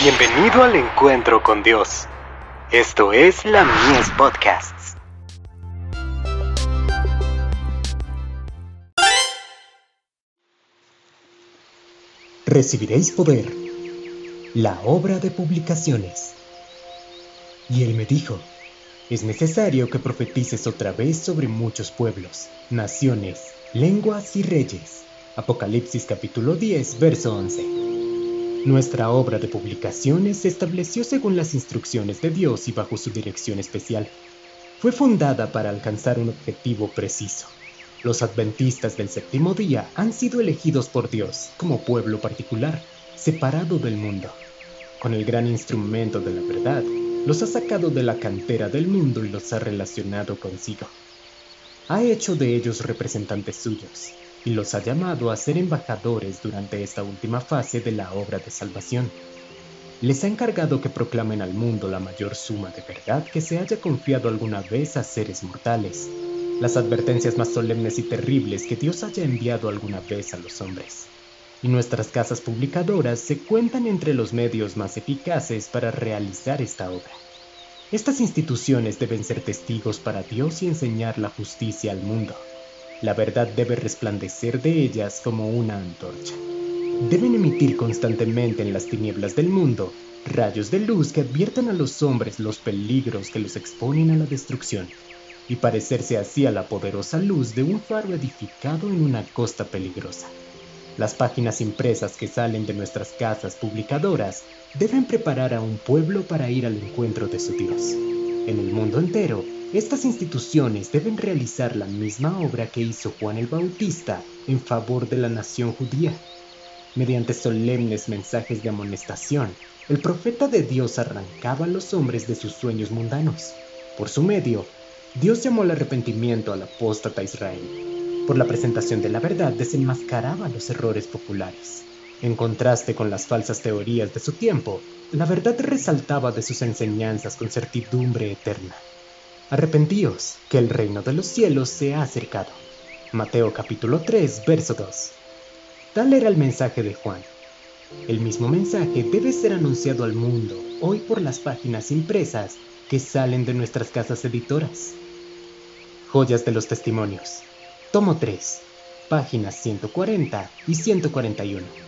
Bienvenido al encuentro con Dios. Esto es la Mies Podcasts. Recibiréis poder. La obra de publicaciones. Y él me dijo, es necesario que profetices otra vez sobre muchos pueblos, naciones, lenguas y reyes. Apocalipsis capítulo 10, verso 11. Nuestra obra de publicaciones se estableció según las instrucciones de Dios y bajo su dirección especial. Fue fundada para alcanzar un objetivo preciso. Los adventistas del séptimo día han sido elegidos por Dios como pueblo particular, separado del mundo. Con el gran instrumento de la verdad, los ha sacado de la cantera del mundo y los ha relacionado consigo. Ha hecho de ellos representantes suyos, y los ha llamado a ser embajadores durante esta última fase de la obra de salvación. Les ha encargado que proclamen al mundo la mayor suma de verdad que se haya confiado alguna vez a seres mortales, las advertencias más solemnes y terribles que Dios haya enviado alguna vez a los hombres. Y nuestras casas publicadoras se cuentan entre los medios más eficaces para realizar esta obra. Estas instituciones deben ser testigos para Dios y enseñar la justicia al mundo. La verdad debe resplandecer de ellas como una antorcha. Deben emitir constantemente en las tinieblas del mundo rayos de luz que adviertan a los hombres los peligros que los exponen a la destrucción y parecerse así a la poderosa luz de un faro edificado en una costa peligrosa. Las páginas impresas que salen de nuestras casas publicadoras deben preparar a un pueblo para ir al encuentro de su Dios. En el mundo entero, estas instituciones deben realizar la misma obra que hizo Juan el Bautista en favor de la nación judía. Mediante solemnes mensajes de amonestación, el profeta de Dios arrancaba a los hombres de sus sueños mundanos. Por su medio, Dios llamó al arrepentimiento al apóstata Israel. Por la presentación de la verdad desenmascaraba los errores populares. En contraste con las falsas teorías de su tiempo, la verdad resaltaba de sus enseñanzas con certidumbre eterna. Arrepentíos, que el reino de los cielos se ha acercado. Mateo capítulo 3, verso 2. Tal era el mensaje de Juan. El mismo mensaje debe ser anunciado al mundo hoy por las páginas impresas que salen de nuestras casas editoras. Joyas de los Testimonios. Tomo 3, páginas 140 y 141.